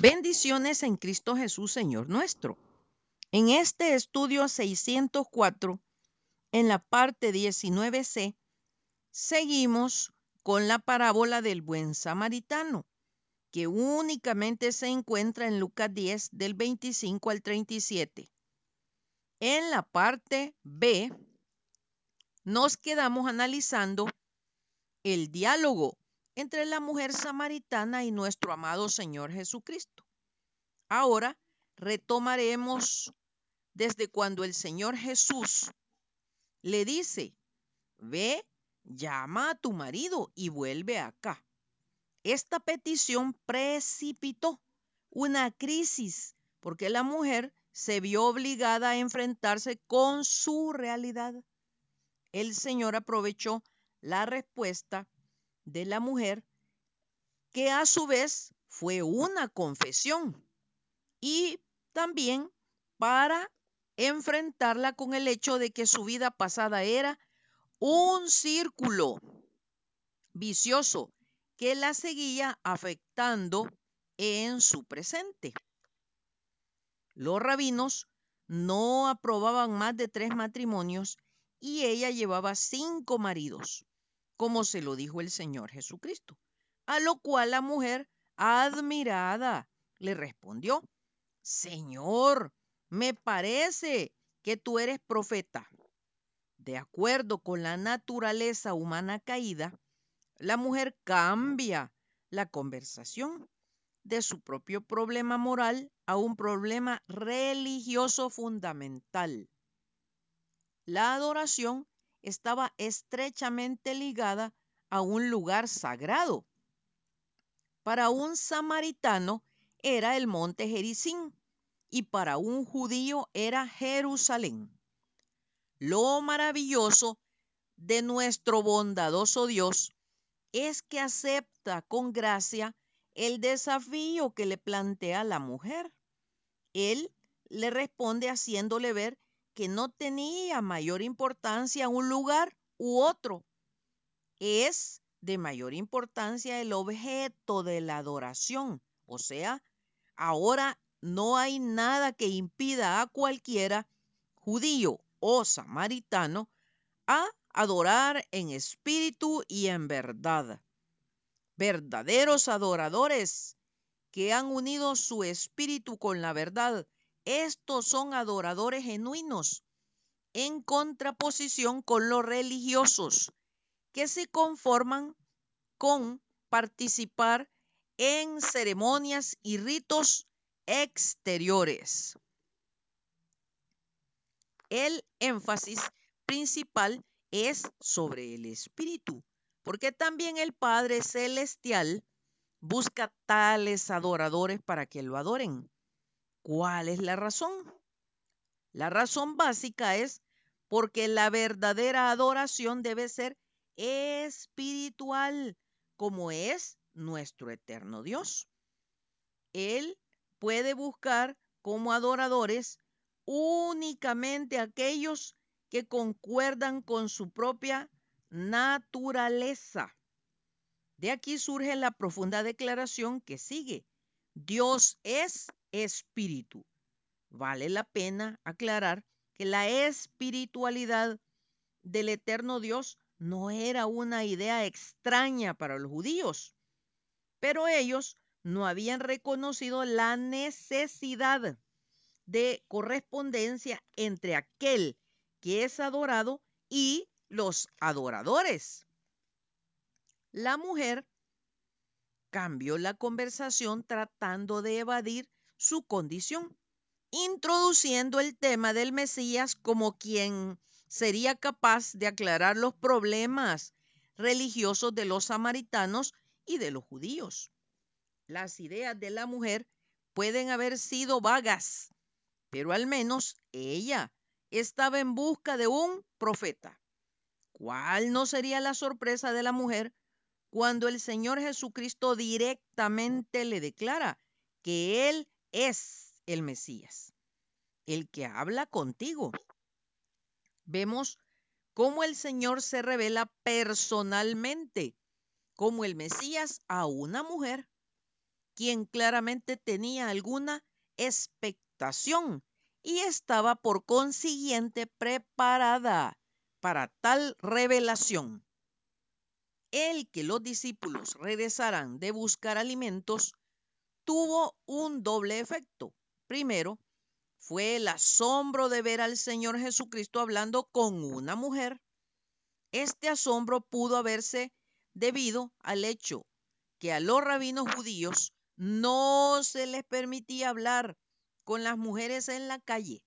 Bendiciones en Cristo Jesús, Señor nuestro. En este estudio 604, en la parte 19c, seguimos con la parábola del buen samaritano, que únicamente se encuentra en Lucas 10 del 25 al 37. En la parte B, nos quedamos analizando el diálogo entre la mujer samaritana y nuestro amado Señor Jesucristo. Ahora retomaremos desde cuando el Señor Jesús le dice, ve, llama a tu marido y vuelve acá. Esta petición precipitó una crisis porque la mujer se vio obligada a enfrentarse con su realidad. El Señor aprovechó la respuesta de la mujer, que a su vez fue una confesión, y también para enfrentarla con el hecho de que su vida pasada era un círculo vicioso que la seguía afectando en su presente. Los rabinos no aprobaban más de tres matrimonios y ella llevaba cinco maridos como se lo dijo el Señor Jesucristo. A lo cual la mujer, admirada, le respondió, Señor, me parece que tú eres profeta. De acuerdo con la naturaleza humana caída, la mujer cambia la conversación de su propio problema moral a un problema religioso fundamental. La adoración estaba estrechamente ligada a un lugar sagrado. Para un samaritano era el monte Jericín y para un judío era Jerusalén. Lo maravilloso de nuestro bondadoso Dios es que acepta con gracia el desafío que le plantea la mujer. Él le responde haciéndole ver que no tenía mayor importancia un lugar u otro. Es de mayor importancia el objeto de la adoración. O sea, ahora no hay nada que impida a cualquiera, judío o samaritano, a adorar en espíritu y en verdad. Verdaderos adoradores que han unido su espíritu con la verdad estos son adoradores genuinos, en contraposición con los religiosos, que se conforman con participar en ceremonias y ritos exteriores. El énfasis principal es sobre el espíritu, porque también el Padre Celestial busca tales adoradores para que lo adoren. ¿Cuál es la razón? La razón básica es porque la verdadera adoración debe ser espiritual, como es nuestro eterno Dios. Él puede buscar como adoradores únicamente aquellos que concuerdan con su propia naturaleza. De aquí surge la profunda declaración que sigue. Dios es espíritu. Vale la pena aclarar que la espiritualidad del eterno Dios no era una idea extraña para los judíos, pero ellos no habían reconocido la necesidad de correspondencia entre aquel que es adorado y los adoradores. La mujer cambió la conversación tratando de evadir su condición, introduciendo el tema del Mesías como quien sería capaz de aclarar los problemas religiosos de los samaritanos y de los judíos. Las ideas de la mujer pueden haber sido vagas, pero al menos ella estaba en busca de un profeta. ¿Cuál no sería la sorpresa de la mujer cuando el Señor Jesucristo directamente le declara que Él es el Mesías, el que habla contigo. Vemos cómo el Señor se revela personalmente como el Mesías a una mujer, quien claramente tenía alguna expectación y estaba por consiguiente preparada para tal revelación. El que los discípulos regresaran de buscar alimentos tuvo un doble efecto. Primero, fue el asombro de ver al Señor Jesucristo hablando con una mujer. Este asombro pudo haberse debido al hecho que a los rabinos judíos no se les permitía hablar con las mujeres en la calle.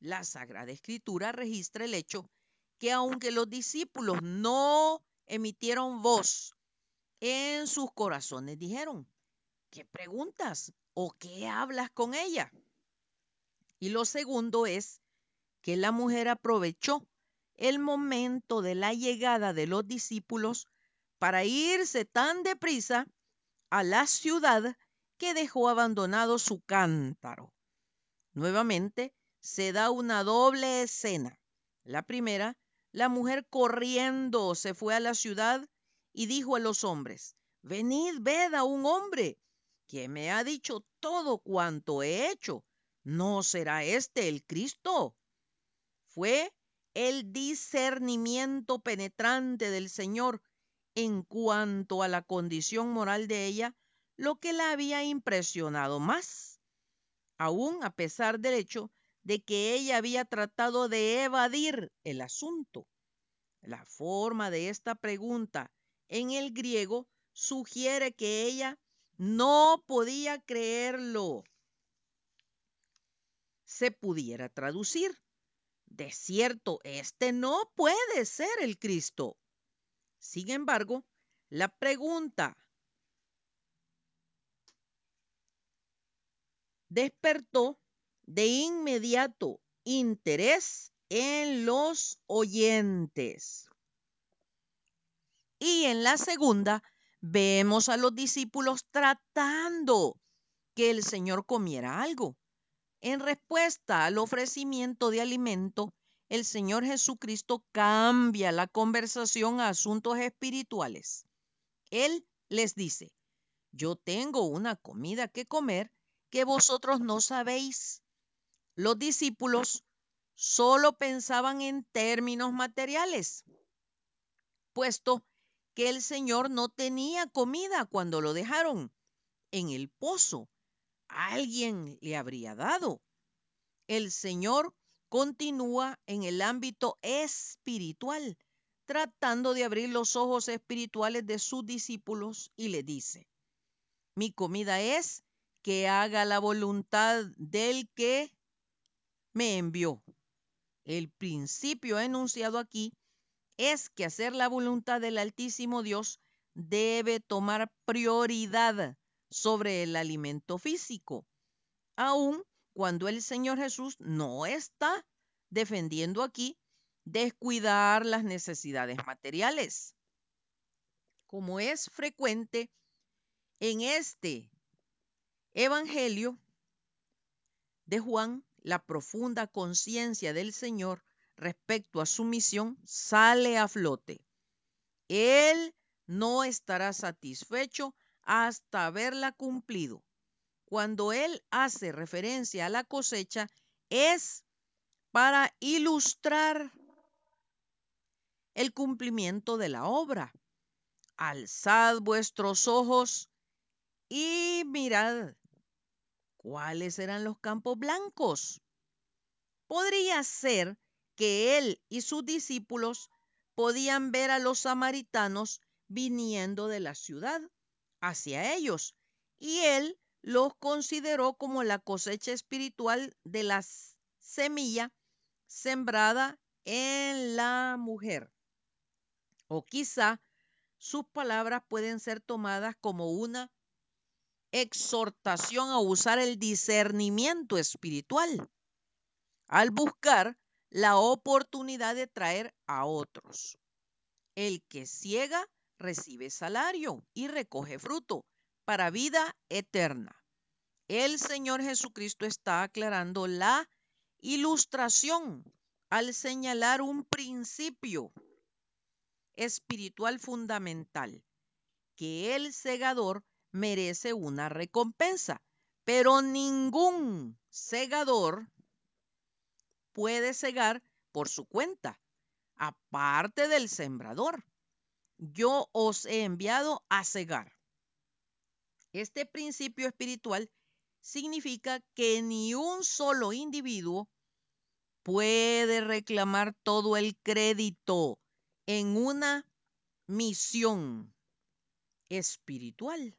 La Sagrada Escritura registra el hecho que aunque los discípulos no emitieron voz, en sus corazones dijeron, ¿qué preguntas o qué hablas con ella? Y lo segundo es que la mujer aprovechó el momento de la llegada de los discípulos para irse tan deprisa a la ciudad que dejó abandonado su cántaro. Nuevamente se da una doble escena. La primera, la mujer corriendo se fue a la ciudad y dijo a los hombres, venid, ved a un hombre que me ha dicho todo cuanto he hecho. ¿No será este el Cristo? Fue el discernimiento penetrante del Señor en cuanto a la condición moral de ella lo que la había impresionado más, aún a pesar del hecho de que ella había tratado de evadir el asunto. La forma de esta pregunta en el griego sugiere que ella no podía creerlo se pudiera traducir. De cierto, este no puede ser el Cristo. Sin embargo, la pregunta despertó de inmediato interés en los oyentes. Y en la segunda, vemos a los discípulos tratando que el Señor comiera algo. En respuesta al ofrecimiento de alimento, el Señor Jesucristo cambia la conversación a asuntos espirituales. Él les dice, yo tengo una comida que comer que vosotros no sabéis. Los discípulos solo pensaban en términos materiales, puesto que el Señor no tenía comida cuando lo dejaron en el pozo alguien le habría dado. El Señor continúa en el ámbito espiritual, tratando de abrir los ojos espirituales de sus discípulos y le dice, mi comida es que haga la voluntad del que me envió. El principio enunciado aquí es que hacer la voluntad del Altísimo Dios debe tomar prioridad sobre el alimento físico, aun cuando el Señor Jesús no está defendiendo aquí descuidar las necesidades materiales. Como es frecuente en este Evangelio de Juan, la profunda conciencia del Señor respecto a su misión sale a flote. Él no estará satisfecho hasta haberla cumplido. Cuando él hace referencia a la cosecha, es para ilustrar el cumplimiento de la obra. Alzad vuestros ojos y mirad cuáles eran los campos blancos. Podría ser que él y sus discípulos podían ver a los samaritanos viniendo de la ciudad hacia ellos y él los consideró como la cosecha espiritual de la semilla sembrada en la mujer. O quizá sus palabras pueden ser tomadas como una exhortación a usar el discernimiento espiritual al buscar la oportunidad de traer a otros. El que ciega recibe salario y recoge fruto para vida eterna. El Señor Jesucristo está aclarando la ilustración al señalar un principio espiritual fundamental, que el segador merece una recompensa, pero ningún segador puede cegar por su cuenta, aparte del sembrador. Yo os he enviado a cegar. Este principio espiritual significa que ni un solo individuo puede reclamar todo el crédito en una misión espiritual.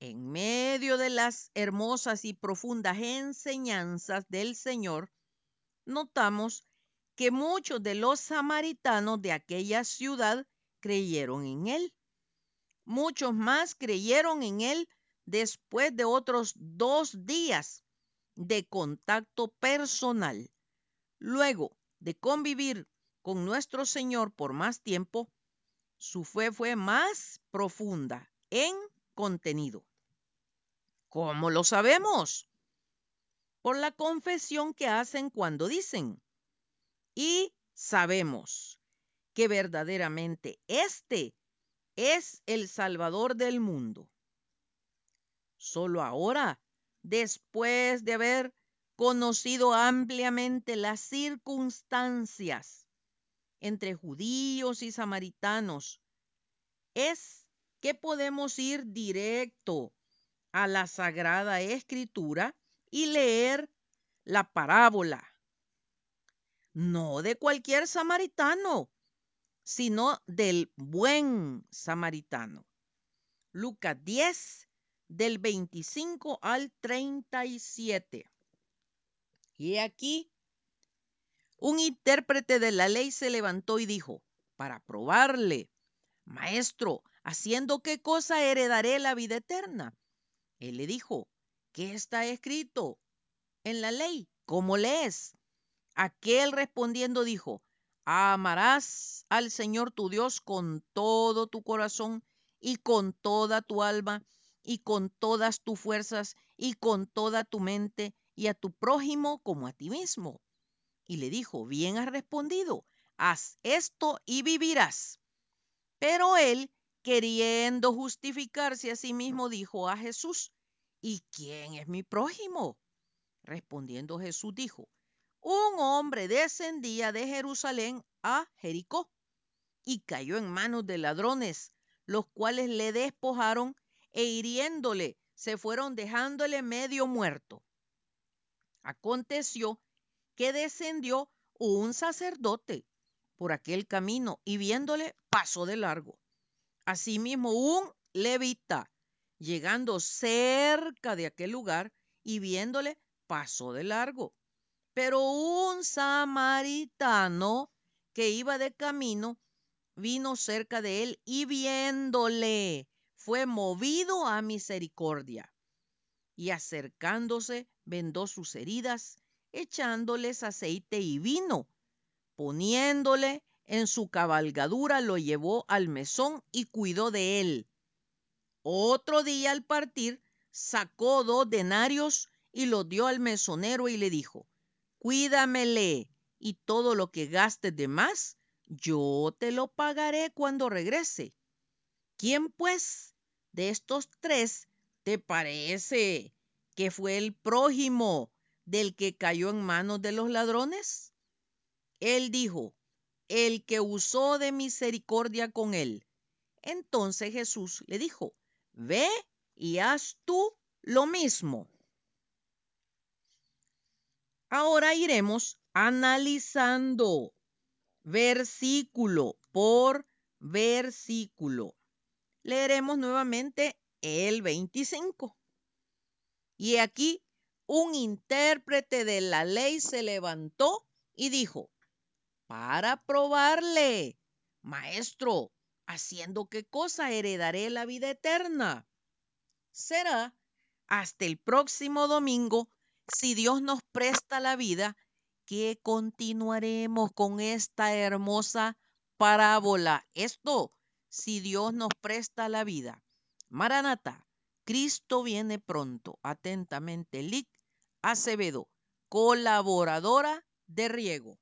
En medio de las hermosas y profundas enseñanzas del Señor, notamos que muchos de los samaritanos de aquella ciudad creyeron en Él. Muchos más creyeron en Él después de otros dos días de contacto personal. Luego de convivir con nuestro Señor por más tiempo, su fe fue más profunda en contenido. ¿Cómo lo sabemos? Por la confesión que hacen cuando dicen, y sabemos que verdaderamente este es el Salvador del mundo. Solo ahora, después de haber conocido ampliamente las circunstancias entre judíos y samaritanos, es que podemos ir directo a la Sagrada Escritura y leer la parábola. No de cualquier samaritano, sino del buen samaritano. Lucas 10, del 25 al 37. Y aquí un intérprete de la ley se levantó y dijo, para probarle, Maestro, ¿haciendo qué cosa heredaré la vida eterna? Él le dijo, ¿qué está escrito en la ley? ¿Cómo lees? Aquel respondiendo dijo, amarás al Señor tu Dios con todo tu corazón y con toda tu alma y con todas tus fuerzas y con toda tu mente y a tu prójimo como a ti mismo. Y le dijo, bien has respondido, haz esto y vivirás. Pero él, queriendo justificarse a sí mismo, dijo a Jesús, ¿y quién es mi prójimo? Respondiendo Jesús dijo, un hombre descendía de Jerusalén a Jericó y cayó en manos de ladrones, los cuales le despojaron e hiriéndole se fueron dejándole medio muerto. Aconteció que descendió un sacerdote por aquel camino y viéndole pasó de largo. Asimismo un levita, llegando cerca de aquel lugar y viéndole pasó de largo. Pero un samaritano que iba de camino vino cerca de él y viéndole fue movido a misericordia. Y acercándose vendó sus heridas, echándoles aceite y vino, poniéndole en su cabalgadura, lo llevó al mesón y cuidó de él. Otro día al partir, sacó dos denarios y los dio al mesonero y le dijo, cuídamele y todo lo que gastes de más, yo te lo pagaré cuando regrese. ¿Quién pues de estos tres te parece que fue el prójimo del que cayó en manos de los ladrones? Él dijo, el que usó de misericordia con él. Entonces Jesús le dijo, ve y haz tú lo mismo. Ahora iremos analizando versículo por versículo. Leeremos nuevamente el 25. Y aquí un intérprete de la ley se levantó y dijo, para probarle, maestro, haciendo qué cosa heredaré la vida eterna. Será hasta el próximo domingo si Dios nos presta la vida, que continuaremos con esta hermosa parábola. Esto, si Dios nos presta la vida. Maranata, Cristo viene pronto. Atentamente, Lic Acevedo, colaboradora de Riego.